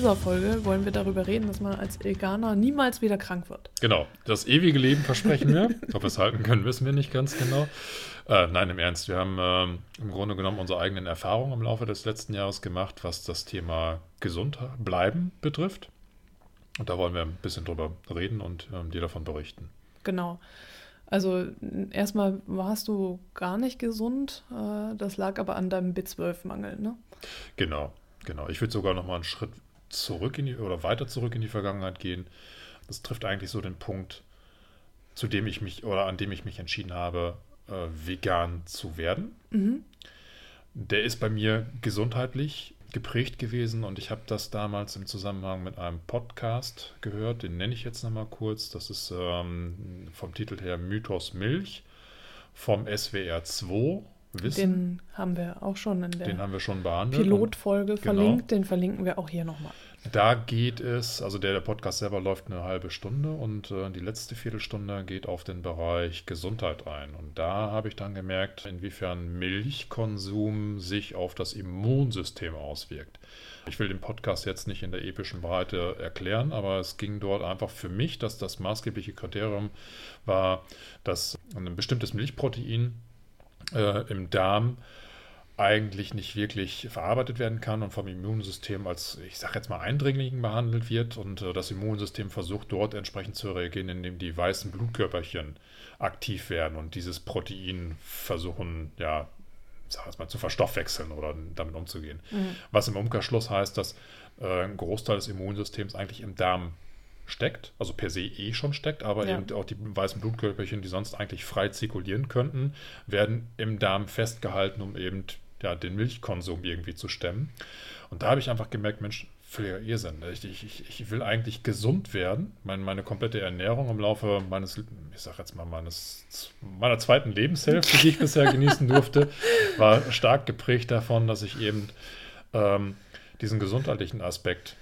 Dieser Folge wollen wir darüber reden, dass man als Veganer niemals wieder krank wird. Genau, das ewige Leben versprechen wir. Ob wir es halten können, wissen wir nicht ganz genau. Äh, nein, im Ernst, wir haben ähm, im Grunde genommen unsere eigenen Erfahrungen im Laufe des letzten Jahres gemacht, was das Thema gesund bleiben betrifft. Und da wollen wir ein bisschen drüber reden und ähm, dir davon berichten. Genau. Also erstmal warst du gar nicht gesund. äh, Das lag aber an deinem B12-Mangel, ne? Genau, genau. Ich würde sogar noch mal einen Schritt zurück in die oder weiter zurück in die Vergangenheit gehen. Das trifft eigentlich so den Punkt, zu dem ich mich oder an dem ich mich entschieden habe, äh, vegan zu werden. Mhm. Der ist bei mir gesundheitlich geprägt gewesen und ich habe das damals im Zusammenhang mit einem Podcast gehört, den nenne ich jetzt nochmal kurz. Das ist ähm, vom Titel her Mythos Milch vom SWR 2 Wissen. Den haben wir auch schon in der Den haben wir schon behandelt. Pilotfolge Genau. verlinkt. Den verlinken wir auch hier nochmal. Da geht es, also der, der Podcast selber läuft eine halbe Stunde und äh, die letzte Viertelstunde geht auf den Bereich Gesundheit ein. Und da habe ich dann gemerkt, inwiefern Milchkonsum sich auf das Immunsystem auswirkt. Ich will den Podcast jetzt nicht in der epischen Breite erklären, aber es ging dort einfach für mich, dass das maßgebliche Kriterium war, dass ein bestimmtes Milchprotein äh, im Darm eigentlich nicht wirklich verarbeitet werden kann und vom Immunsystem als, ich sage jetzt mal, Eindringling behandelt wird und äh, das Immunsystem versucht dort entsprechend zu reagieren, indem die weißen Blutkörperchen aktiv werden und dieses Protein versuchen, ja, sag jetzt mal, zu verstoffwechseln oder damit umzugehen. Was im Umkehrschluss heißt, dass äh, ein Großteil des Immunsystems eigentlich im Darm steckt, also per se eh schon steckt, aber Ja. eben auch die weißen Blutkörperchen, die sonst eigentlich frei zirkulieren könnten, werden im Darm festgehalten, um eben ja, den Milchkonsum irgendwie zu stemmen. Und da habe ich einfach gemerkt, Mensch, völliger Irrsinn. Ich, ich, ich will eigentlich gesund werden. Meine, meine komplette Ernährung im Laufe meines, ich sag jetzt mal, meines, meiner zweiten Lebenshälfte, die ich bisher genießen durfte, war stark geprägt davon, dass ich eben ähm, diesen gesundheitlichen Aspekt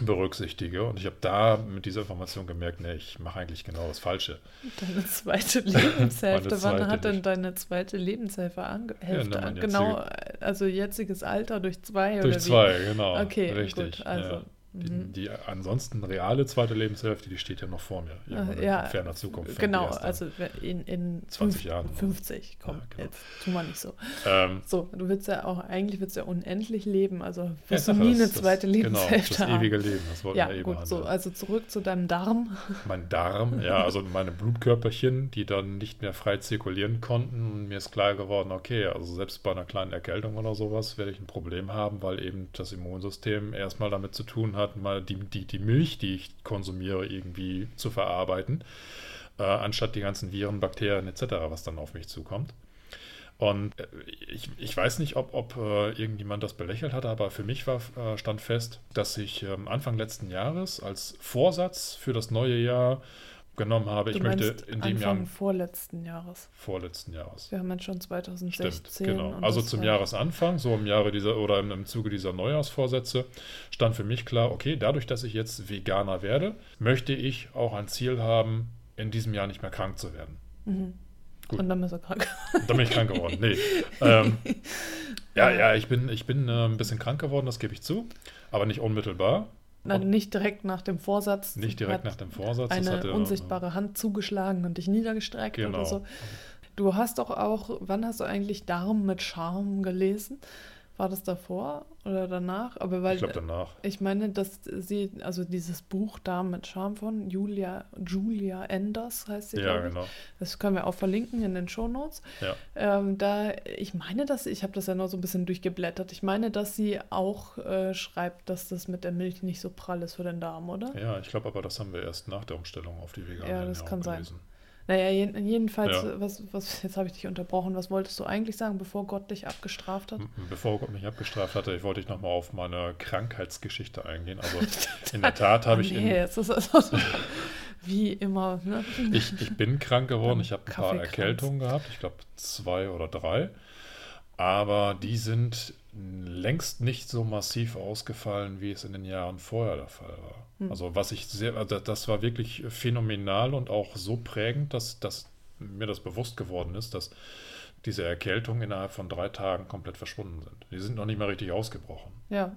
berücksichtige. Und ich habe da mit dieser Information gemerkt, nee, ich mache eigentlich genau das Falsche. Deine zweite Lebenshälfte. Meine Wann zweite hat denn deine zweite Lebenshälfte ange Hälfte an? meine Genau, also jetziges Alter durch zwei Durch oder wie? zwei, genau. Okay, richtig. gut, also, ja. Die, mhm. die ansonsten reale zweite Lebenshälfte, die steht ja noch vor mir. Irgendwann in ja, ferner Zukunft. Genau, also in, in 20 fünf- Jahren. 50, komm, Ja, genau. jetzt tu mal nicht so. Ähm, So, du willst ja auch, eigentlich willst du ja unendlich leben, also ja, wirst du nie eine das- zweite Lebenshälfte Genau, das ewige Leben, das wollten Ja, wir eben gut, so, behandeln. also zurück zu deinem Darm. Mein Darm, ja, also meine Blutkörperchen, die dann nicht mehr frei zirkulieren konnten. Und mir ist klar geworden, okay, also selbst bei einer kleinen Erkältung oder sowas werde ich ein Problem haben, weil eben das Immunsystem erstmal damit zu tun hat, mal die, die, die Milch, die ich konsumiere, irgendwie zu verarbeiten, äh, anstatt die ganzen Viren, Bakterien etc., was dann auf mich zukommt. Und äh, ich, ich weiß nicht, ob, ob äh, irgendjemand das belächelt hat, aber für mich war, äh, stand fest, dass ich ähm, Anfang letzten Jahres als Vorsatz für das neue Jahr genommen habe, Du ich möchte in dem Anfang Jahr vorletzten Jahres. vorletzten Jahres. Wir haben jetzt schon 2016. Stimmt, genau. Also zum Jahresanfang, so im Jahre dieser oder im, im Zuge dieser Neujahrsvorsätze, stand für mich klar, okay, dadurch, dass ich jetzt Veganer werde, möchte ich auch ein Ziel haben, in diesem Jahr nicht mehr krank zu werden. Mhm. Gut. Und dann ist er krank. Da bin ich krank geworden. Nee. Ähm, ja, ja, ich bin, ich bin äh, ein bisschen krank geworden, das gebe ich zu. Aber nicht unmittelbar. Nein, nicht direkt nach dem Vorsatz. Nicht direkt nach dem Vorsatz. Eine hatte, äh, unsichtbare Hand zugeschlagen und dich niedergestreckt Genau. oder so. Du hast doch auch, wann hast du eigentlich Darm mit Charme gelesen? War das davor oder danach? Aber weil Ich glaube danach. ich meine, dass sie, also dieses Buch Darm mit Charme von Julia, Julia Enders heißt sie, Ja, glaube ich. genau. Das können wir auch verlinken in den Shownotes. Ja. Ähm, da, ich meine, dass, ich habe das ja nur so ein bisschen durchgeblättert. Ich meine, dass sie auch äh, schreibt, dass das mit der Milch nicht so prall ist für den Darm, oder? ja, ich glaube aber, das haben wir erst nach der Umstellung auf die vegane Ja, das kann sein. Naja, jeden, jedenfalls, Ja. was, was, jetzt habe ich dich unterbrochen. Was wolltest du eigentlich sagen, bevor Gott dich abgestraft hat? M- Bevor Gott mich abgestraft hatte, ich wollte ich nochmal auf meine Krankheitsgeschichte eingehen. Also in der Tat habe ich nee, in, jetzt ist es also, wie immer. Ne? Ich, ich bin krank geworden, ich habe ein paar. Erkältungen gehabt, ich glaube zwei oder drei. Aber die sind längst nicht so massiv ausgefallen, wie es in den Jahren vorher der Fall war. Hm. Also was ich sehr, also das war wirklich phänomenal und auch so prägend, dass, dass mir das bewusst geworden ist, dass diese Erkältungen innerhalb von drei Tagen komplett verschwunden sind. Die sind noch nicht mal richtig ausgebrochen. Ja,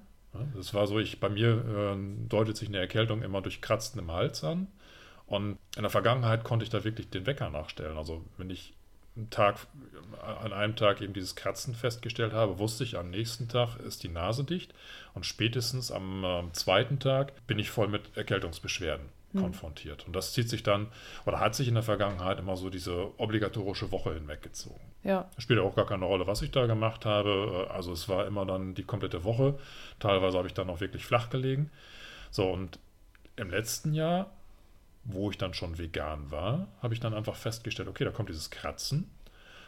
Das war so, ich, bei mir äh, deutet sich eine Erkältung immer durch Kratzen im Hals an. Und in der Vergangenheit konnte ich da wirklich den Wecker nachstellen. Also wenn ich Tag, an einem Tag eben dieses Kratzen festgestellt habe, wusste ich, am nächsten Tag ist die Nase dicht. Und spätestens am äh, zweiten Tag bin ich voll mit Erkältungsbeschwerden konfrontiert. Und das zieht sich dann, oder hat sich in der Vergangenheit immer so diese obligatorische Woche hinweggezogen. ja, Spielt auch gar keine Rolle, was ich da gemacht habe. Also es war immer dann die komplette Woche. Teilweise habe ich dann auch wirklich flach gelegen. So, und im letzten Jahr, wo ich dann schon vegan war, habe ich dann einfach festgestellt, okay, da kommt dieses Kratzen.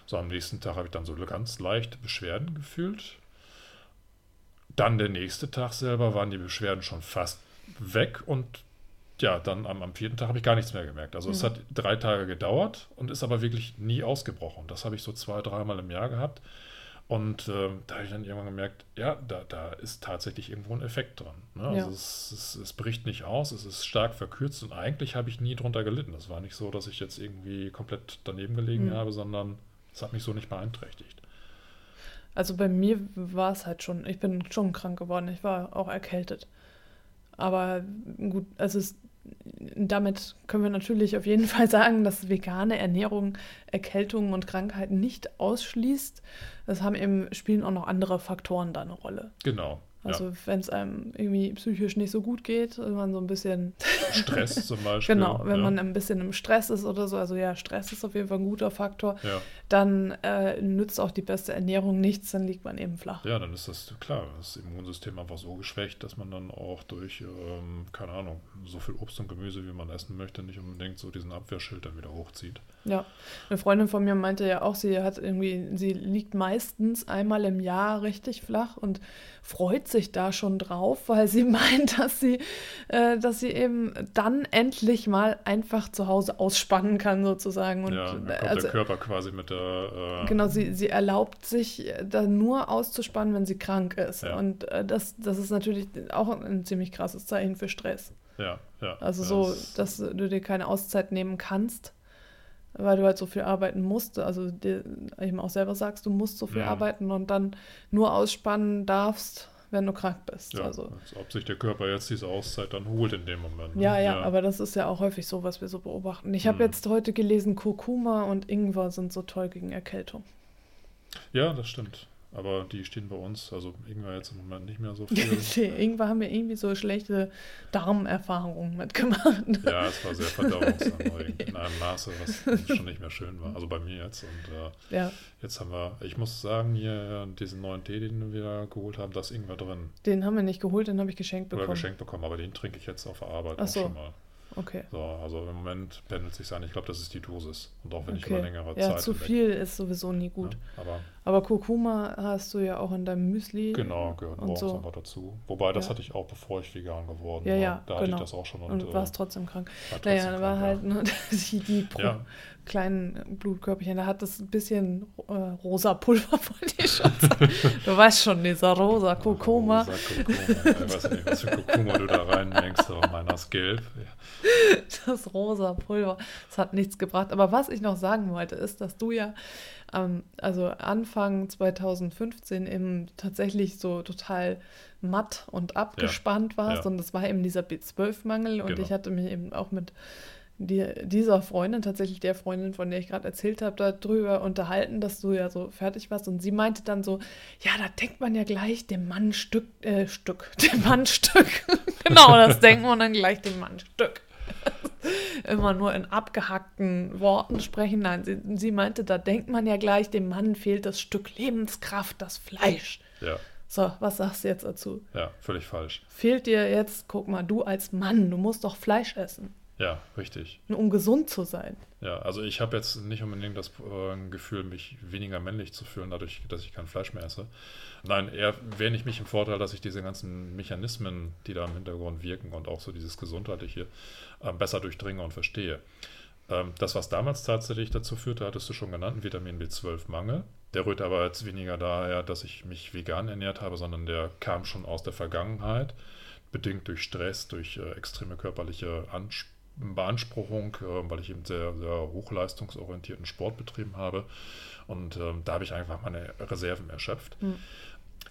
So, am nächsten Tag habe ich dann so ganz leicht Beschwerden gefühlt. Dann der nächste Tag selber waren die Beschwerden schon fast weg und ja, dann am, am vierten Tag habe ich gar nichts mehr gemerkt. Also es Mhm. hat drei Tage gedauert und ist aber wirklich nie ausgebrochen. Das habe ich so zwei, dreimal im Jahr gehabt. Und ähm, da habe ich dann irgendwann gemerkt, ja, da, da ist tatsächlich irgendwo ein Effekt dran. Ne? Also Ja. es, es, es bricht nicht aus, es ist stark verkürzt und eigentlich habe ich nie drunter gelitten. Das war nicht so, dass ich jetzt irgendwie komplett daneben gelegen Mhm. habe, sondern es hat mich so nicht beeinträchtigt. Also bei mir war es halt schon, ich bin schon krank geworden, ich war auch erkältet. Aber gut, also es, damit können wir natürlich auf jeden Fall sagen, dass vegane Ernährung Erkältungen und Krankheiten nicht ausschließt. Es haben eben, spielen auch noch andere Faktoren da eine Rolle. Genau. Also wenn es einem irgendwie psychisch nicht so gut geht, wenn man so ein bisschen ja. Stress zum Beispiel. Genau, wenn ja. man ein bisschen im Stress ist oder so, also ja, Stress ist auf jeden Fall ein guter Faktor, ja. dann äh, nützt auch die beste Ernährung nichts, dann liegt man eben flach. Ja, dann ist das klar, das Immunsystem einfach so geschwächt, dass man dann auch durch, ähm, keine Ahnung, so viel Obst und Gemüse, wie man essen möchte, nicht unbedingt so diesen Abwehrschild dann wieder hochzieht. Ja, eine Freundin von mir meinte ja auch, sie hat irgendwie, sie liegt meistens einmal im Jahr richtig flach und freut sich da schon drauf, weil sie meint, dass sie, äh, dass sie eben dann endlich mal einfach zu Hause ausspannen kann sozusagen. Und ja, kommt also der Körper quasi mit der. Äh, Genau, sie, sie erlaubt sich äh, da nur auszuspannen, wenn sie krank ist. Ja. Und äh, das, das ist natürlich auch ein ziemlich krasses Zeichen für Stress. Ja, ja. Also so, das- dass du dir keine Auszeit nehmen kannst, weil du halt so viel arbeiten musst. Also dir eben auch selber sagst, du musst so viel Ja. arbeiten und dann nur ausspannen darfst, wenn du krank bist. Ja, Also, als ob sich der Körper jetzt diese Auszeit dann holt in dem Moment. ne? ja, ja, aber das ist ja auch häufig so, was wir so beobachten. Ich habe Mhm. jetzt heute gelesen, Kurkuma und Ingwer sind so toll gegen Erkältung. Ja, das stimmt. Aber die stehen bei uns, also Ingwer jetzt im Moment nicht mehr so viel. Ingwer haben wir irgendwie so schlechte Darmerfahrungen mitgemacht. ja, es war sehr verdauungsanregend in einem Maße, was schon nicht mehr schön war. Also bei mir jetzt. Und äh, Ja, Jetzt haben wir, ich muss sagen, hier diesen neuen Tee, den wir geholt haben, da ist Ingwer drin. den haben wir nicht geholt, den habe ich geschenkt Oder bekommen. geschenkt bekommen, aber den trinke ich jetzt auf der Arbeit Ach auch so. schon mal. Okay. So, also im Moment pendelt sich an. Ich glaube, das ist die Dosis. Und auch wenn ich okay. über längere ja, Zeit. zu hinweg- viel ist sowieso nie gut. Ne? Aber Aber Kurkuma hast du ja auch in deinem Müsli. genau, gehört morgens so. einfach dazu. Wobei, das Ja. hatte ich auch, bevor ich vegan geworden Ja, war. ja, da hatte genau. ich das auch schon. Und, Und äh, warst trotzdem krank. war Naja, trotzdem da war krank, halt ne, die, die Ja. kleinen Blutkörperchen, da hat das ein bisschen äh, rosa Pulver, wollte ich schon. Du weißt schon, dieser rosa ja. Kurkuma. Rosa Kurkuma. Ich weiß nicht, was für Kurkuma du da reinmengst, aber meiner ist gelb. Ja. Das rosa Pulver, das hat nichts gebracht. Aber was ich noch sagen wollte, ist, dass du ja, ähm, also Anfang 2015 eben tatsächlich so total matt und abgespannt warst. ja. Und das war eben dieser B12-Mangel. Und Genau. ich hatte mich eben auch mit die, dieser Freundin, tatsächlich der Freundin, von der ich gerade erzählt habe, darüber unterhalten, dass du ja so fertig warst. Und sie meinte dann so, ja, da denkt man ja gleich dem Mann Stück, äh, Stück, dem Mann Stück. genau, das denkt man dann gleich dem Mann Stück. Immer nur in abgehackten Worten sprechen. Nein, sie, sie meinte, da denkt man ja gleich, dem Mann fehlt das Stück Lebenskraft, das Fleisch. ja, So, was sagst du jetzt dazu? ja, völlig falsch. Fehlt dir jetzt, guck mal, du als Mann, du musst doch Fleisch essen. Ja, richtig. Um gesund zu sein. Ja, also ich habe jetzt nicht unbedingt das äh, Gefühl, mich weniger männlich zu fühlen, dadurch, dass ich kein Fleisch mehr esse. Nein, eher wäre ich mich im Vorteil, dass ich diese ganzen Mechanismen, die da im Hintergrund wirken und auch so dieses Gesundheitliche äh, besser durchdringe und verstehe. Ähm, das, was damals tatsächlich dazu führte, hattest du schon genannt, Vitamin B12-Mangel. Der rührt aber jetzt weniger daher, dass ich mich vegan ernährt habe, sondern der kam schon aus der Vergangenheit, bedingt durch Stress, durch äh, extreme körperliche Ansprüche Beanspruchung, äh, weil ich eben sehr, sehr hochleistungsorientierten Sport betrieben habe. Und ähm, da habe ich einfach meine Reserven erschöpft. Mhm.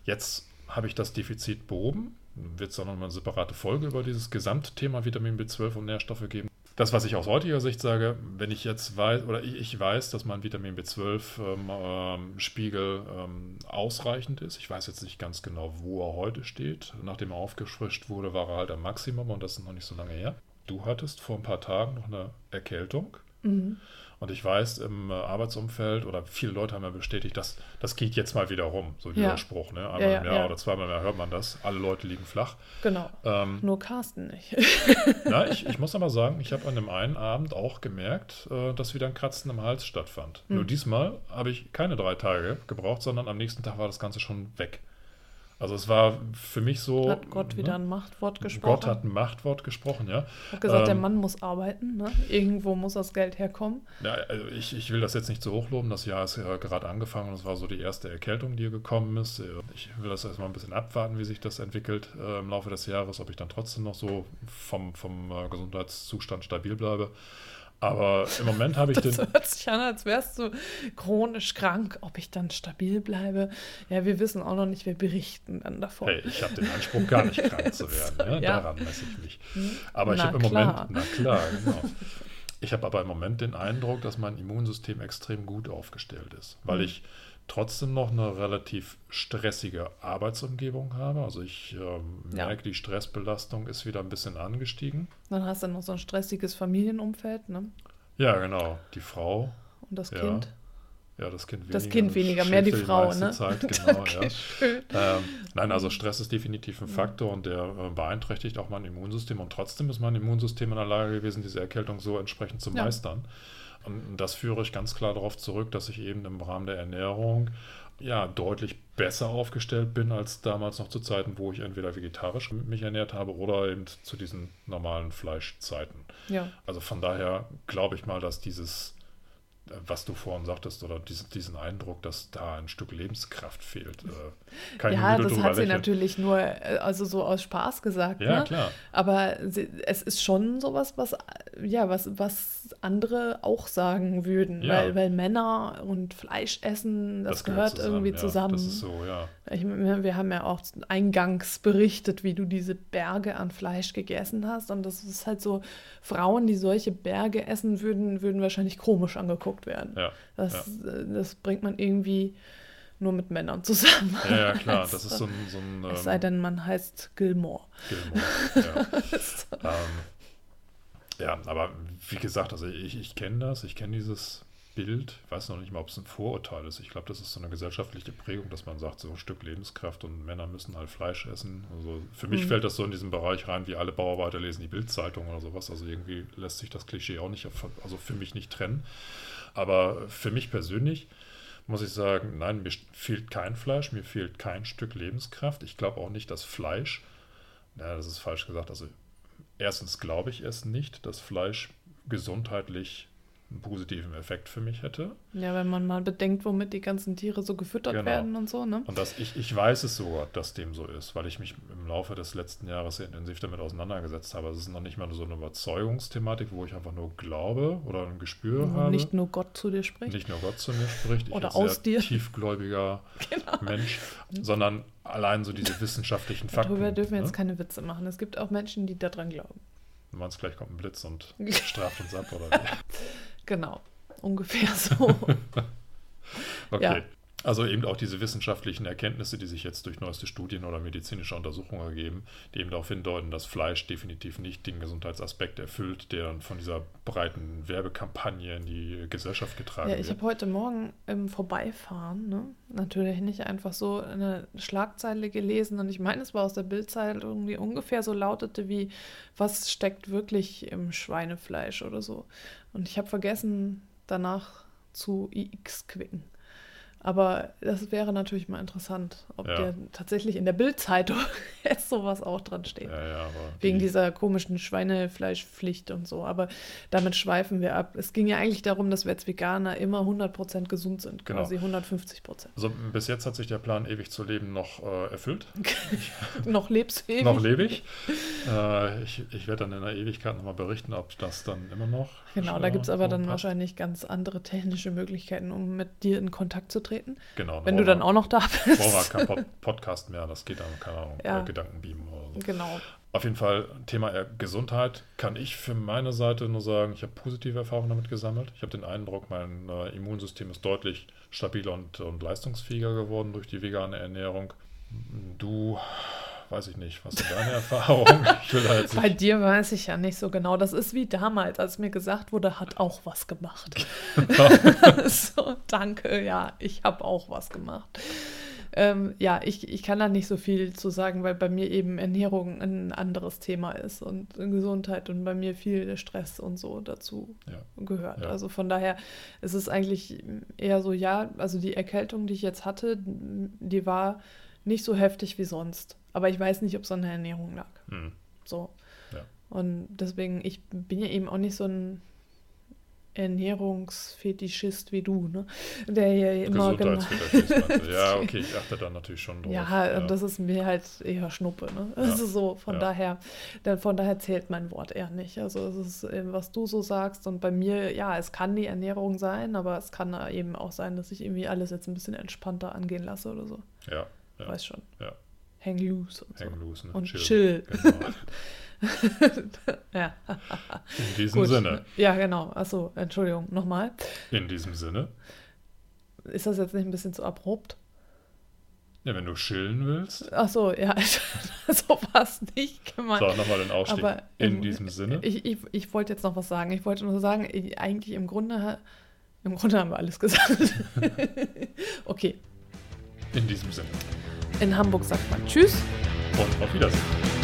Jetzt habe ich das Defizit behoben. Wird es dann nochmal eine separate Folge über dieses Gesamtthema Vitamin B12 und Nährstoffe geben. Das, was ich aus heutiger Sicht sage, wenn ich jetzt weiß, oder ich, ich weiß, dass mein Vitamin B12-Spiegel ähm, ähm, ausreichend ist. Ich weiß jetzt nicht ganz genau, wo er heute steht. Nachdem er aufgefrischt wurde, war er halt am Maximum und das ist noch nicht so lange her du hattest vor ein paar Tagen noch eine Erkältung. Mhm. Und ich weiß, im äh, Arbeitsumfeld oder viele Leute haben ja bestätigt, dass das geht jetzt mal wieder rum, so dieser ja. Spruch. Ne? Einmal ja, im Jahr ja. oder zweimal im Jahr hört man das. Alle Leute liegen flach. Genau. Ähm, Nur Carsten nicht. na, ich, ich muss aber sagen, ich habe an dem einen Abend auch gemerkt, äh, dass wieder ein Kratzen im Hals stattfand. Mhm. Nur diesmal habe ich keine drei Tage gebraucht, sondern am nächsten Tag war das Ganze schon weg. Also es war für mich so. Hat Gott ne? wieder ein Machtwort gesprochen? Gott hat ein Machtwort gesprochen, ja. Hat gesagt, ähm, der Mann muss arbeiten, ne? Irgendwo muss das Geld herkommen. Ja, also ich, ich will das jetzt nicht so hochloben. Das Jahr ist ja gerade angefangen und es war so die erste Erkältung, die gekommen ist. Ich will das erstmal ein bisschen abwarten, wie sich das entwickelt äh, im Laufe des Jahres, ob ich dann trotzdem noch so vom, vom äh, Gesundheitszustand stabil bleibe. Aber im Moment habe ich das den. Das hört sich an, als wärst du chronisch krank. Ob ich dann stabil bleibe? Ja, wir wissen auch noch nicht, wir berichten dann davon. Hey, ich habe den Anspruch, gar nicht krank zu werden. Ne? Ja. Daran messe ich mich. Hm? Aber na ich habe im Moment. Na klar, genau. Ich habe aber im Moment den Eindruck, dass mein Immunsystem extrem gut aufgestellt ist, weil mhm. ich trotzdem noch eine relativ stressige Arbeitsumgebung habe. Also ich ähm, ja. merke, die Stressbelastung ist wieder ein bisschen angestiegen. Dann hast du noch so ein stressiges Familienumfeld, ne? Ja, genau. Die Frau. Und das ja. Kind. Ja, das Kind weniger. Das Kind weniger, mehr die Frau, ne? Zeit, genau, ja. Ähm, nein, also Stress ist definitiv ein Faktor und der äh, beeinträchtigt auch mein Immunsystem. Und trotzdem ist mein Immunsystem in der Lage gewesen, diese Erkältung so entsprechend zu ja. Und das führe ich ganz klar darauf zurück, dass ich eben im Rahmen der Ernährung ja deutlich besser aufgestellt bin als damals noch zu Zeiten, wo ich entweder vegetarisch mich ernährt habe oder eben zu diesen normalen Fleischzeiten. Ja. Also von daher glaube ich mal, dass dieses was du vorhin sagtest, oder diesen, diesen Eindruck, dass da ein Stück Lebenskraft fehlt. Äh, keine ja, das hat sie natürlich nur, äh, also so aus Spaß gesagt. Ja, ne? klar. Aber sie, es ist schon sowas, was, ja, was, was andere auch sagen würden. Ja. Weil, weil Männer und Fleisch essen, das, das gehört, gehört zusammen, irgendwie ja, zusammen. Das ist so, ja. Ich, wir haben ja auch eingangs berichtet, wie du diese Berge an Fleisch gegessen hast. Und das ist halt so, Frauen, die solche Berge essen würden, würden wahrscheinlich komisch angeguckt werden. Ja, das, ja. Äh, das bringt man irgendwie nur mit Männern zusammen. Ja, ja klar, das ist so ein. So ein es sei denn, man heißt Gilmore. Gilmore, ja. ähm, ja, aber wie gesagt, also ich, ich kenne das, ich kenne dieses Bild, ich weiß noch nicht mal, ob es ein Vorurteil ist. Ich glaube, das ist so eine gesellschaftliche Prägung, dass man sagt, so ein Stück Lebenskraft und Männer müssen halt Fleisch essen. Also für mich mhm. fällt das so in diesen Bereich rein, wie alle Bauarbeiter lesen die Bildzeitung oder sowas. Also irgendwie lässt sich das Klischee auch nicht, also für mich nicht trennen. Aber für mich persönlich muss ich sagen, nein, mir fehlt kein Fleisch, mir fehlt kein Stück Lebenskraft. Ich glaube auch nicht, dass Fleisch, ja, das ist falsch gesagt, also erstens glaube ich es nicht, dass Fleisch gesundheitlich einen positiven Effekt für mich hätte. Ja, wenn man mal bedenkt, womit die ganzen Tiere so gefüttert genau. werden und so, ne? Und das, ich, ich weiß es sogar, dass dem so ist, weil ich mich im Laufe des letzten Jahres sehr intensiv damit auseinandergesetzt habe. Es ist noch nicht mal so eine Überzeugungsthematik, wo ich einfach nur glaube oder ein Gespür habe. Nicht nur Gott zu dir spricht. Nicht nur Gott zu mir spricht. Ich oder aus dir. tiefgläubiger genau. Mensch, sondern allein so diese wissenschaftlichen Fakten. Darüber dürfen wir ne? jetzt keine Witze machen. Es gibt auch Menschen, die daran glauben. Du meinst, gleich kommt ein Blitz und straft uns ab, oder wie? Genau, ungefähr so. okay. Ja. Also eben auch diese wissenschaftlichen Erkenntnisse, die sich jetzt durch neueste Studien oder medizinische Untersuchungen ergeben, die eben darauf hindeuten, dass Fleisch definitiv nicht den Gesundheitsaspekt erfüllt, der dann von dieser breiten Werbekampagne in die Gesellschaft getragen Ja, wird. ich habe heute Morgen im Vorbeifahren, ne, natürlich nicht einfach so eine Schlagzeile gelesen und ich meine, es war aus der Bildzeitung, die ungefähr so lautete wie, was steckt wirklich im Schweinefleisch oder so. Und ich habe vergessen, danach zu IX quicken. Aber das wäre natürlich mal interessant, ob Ja. der tatsächlich in der Bildzeitung jetzt sowas auch dran steht. ja, ja, Wegen die- dieser komischen Schweinefleischpflicht und so. Aber damit schweifen wir ab. Es ging ja eigentlich darum, dass wir als Veganer immer 100% gesund sind. Genau. Quasi 150%. Also bis jetzt hat sich der Plan, ewig zu leben, noch äh, erfüllt. Noch lebst ewig. Noch lebe ich. Äh, ich. Ich werde dann in der Ewigkeit nochmal berichten, ob das dann immer noch. Genau, da gibt es aber dann passt. wahrscheinlich ganz andere technische Möglichkeiten, um mit dir in Kontakt zu treten. Genau, Wenn du dann auch noch da Brauchen bist. keinen Pod Podcast mehr, das geht dann, keine Ahnung, Ja. äh, Gedankenbeamen oder so. Genau. Auf jeden Fall, Thema äh, Gesundheit kann ich für meine Seite nur sagen, ich habe positive Erfahrungen damit gesammelt. Ich habe den Eindruck, mein äh, Immunsystem ist deutlich stabiler und, und leistungsfähiger geworden durch die vegane Ernährung. Du, weiß ich nicht, was sind deine Erfahrungen? Bei dir weiß ich ja nicht so genau. Das ist wie damals, als mir gesagt wurde, hat auch was gemacht. so, danke, ja, ich habe auch was gemacht. Ähm, ja, ich, ich kann da nicht so viel zu sagen, weil bei mir eben Ernährung ein anderes Thema ist und Gesundheit und bei mir viel Stress und so dazu Ja. gehört. Ja. Also von daher ist es eigentlich eher so, ja, also die Erkältung, die ich jetzt hatte, die war nicht so heftig wie sonst. Aber ich weiß nicht, ob es an der Ernährung lag. Hm. So. Ja. Und deswegen, ich bin ja eben auch nicht so ein Ernährungsfetischist wie du, ne? Der hier immer genau. Ja, okay, ich achte da natürlich schon drauf. Ja, und das ist mir halt eher Schnuppe, ne? Also so, von Ja. daher, dann, von daher zählt mein Wort eher nicht. Also es ist eben, was du so sagst und bei mir, ja, es kann die Ernährung sein, aber es kann eben auch sein, dass ich irgendwie alles jetzt ein bisschen entspannter angehen lasse oder so. Ja, ja. Weiß schon. Ja. Hang loose und so. Hang loose, ne? Und chill. Genau. Ja, In diesem gut. Sinne. Ja, genau. Achso, Entschuldigung, nochmal. In diesem Sinne. Ist das jetzt nicht ein bisschen zu abrupt? Ja, wenn du chillen willst, Ach so, ja, so war es nicht gemeint. sag nochmal den Ausstieg. Aber In im- diesem Sinne. Ich, ich, ich wollte jetzt noch was sagen. Ich wollte nur sagen, ich, eigentlich im Grunde, im Grunde haben wir alles gesagt. okay, In diesem Sinne. In Hamburg sagt man Tschüss. Und auf Wiedersehen.